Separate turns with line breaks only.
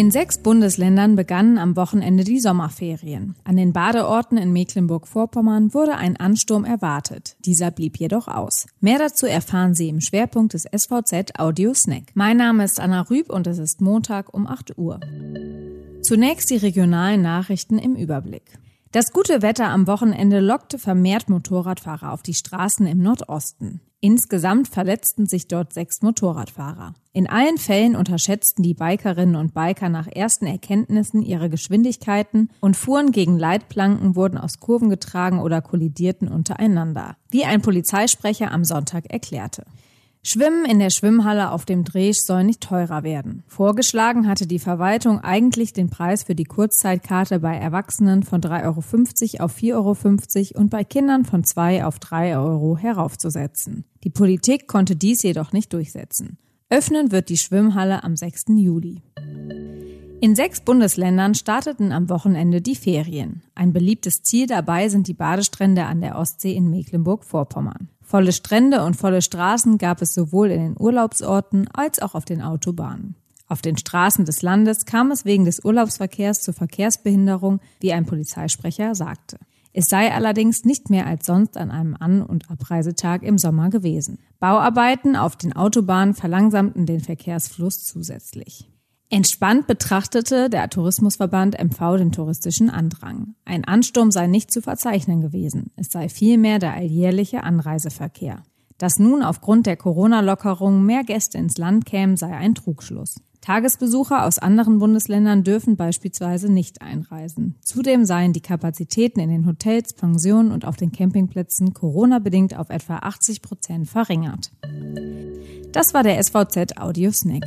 In sechs Bundesländern begannen am Wochenende die Sommerferien. An den Badeorten in Mecklenburg-Vorpommern wurde ein Ansturm erwartet. Dieser blieb jedoch aus. Mehr dazu erfahren Sie im Schwerpunkt des SVZ Audio Snack. Mein Name ist Anna Rüb und es ist Montag um 8 Uhr. Zunächst die regionalen Nachrichten im Überblick. Das gute Wetter am Wochenende lockte vermehrt Motorradfahrer auf die Straßen im Nordosten. Insgesamt verletzten sich dort sechs Motorradfahrer. In allen Fällen unterschätzten die Bikerinnen und Biker nach ersten Erkenntnissen ihre Geschwindigkeiten und fuhren gegen Leitplanken, wurden aus Kurven getragen oder kollidierten untereinander, wie ein Polizeisprecher am Sonntag erklärte. Schwimmen in der Schwimmhalle auf dem Dreh soll nicht teurer werden. Vorgeschlagen hatte die Verwaltung eigentlich den Preis für die Kurzzeitkarte bei Erwachsenen von 3,50 Euro auf 4,50 Euro und bei Kindern von 2 auf 3 Euro heraufzusetzen. Die Politik konnte dies jedoch nicht durchsetzen. Öffnen wird die Schwimmhalle am 6. Juli. In sechs Bundesländern starteten am Wochenende die Ferien. Ein beliebtes Ziel dabei sind die Badestrände an der Ostsee in Mecklenburg-Vorpommern. Volle Strände und volle Straßen gab es sowohl in den Urlaubsorten als auch auf den Autobahnen. Auf den Straßen des Landes kam es wegen des Urlaubsverkehrs zur Verkehrsbehinderung, wie ein Polizeisprecher sagte. Es sei allerdings nicht mehr als sonst an einem An- und Abreisetag im Sommer gewesen. Bauarbeiten auf den Autobahnen verlangsamten den Verkehrsfluss zusätzlich. Entspannt betrachtete der Tourismusverband MV den touristischen Andrang. Ein Ansturm sei nicht zu verzeichnen gewesen. Es sei vielmehr der alljährliche Anreiseverkehr. Dass nun aufgrund der Corona-Lockerung mehr Gäste ins Land kämen, sei ein Trugschluss. Tagesbesucher aus anderen Bundesländern dürfen beispielsweise nicht einreisen. Zudem seien die Kapazitäten in den Hotels, Pensionen und auf den Campingplätzen Corona-bedingt auf etwa 80 Prozent verringert. Das war der SVZ Audio Snack.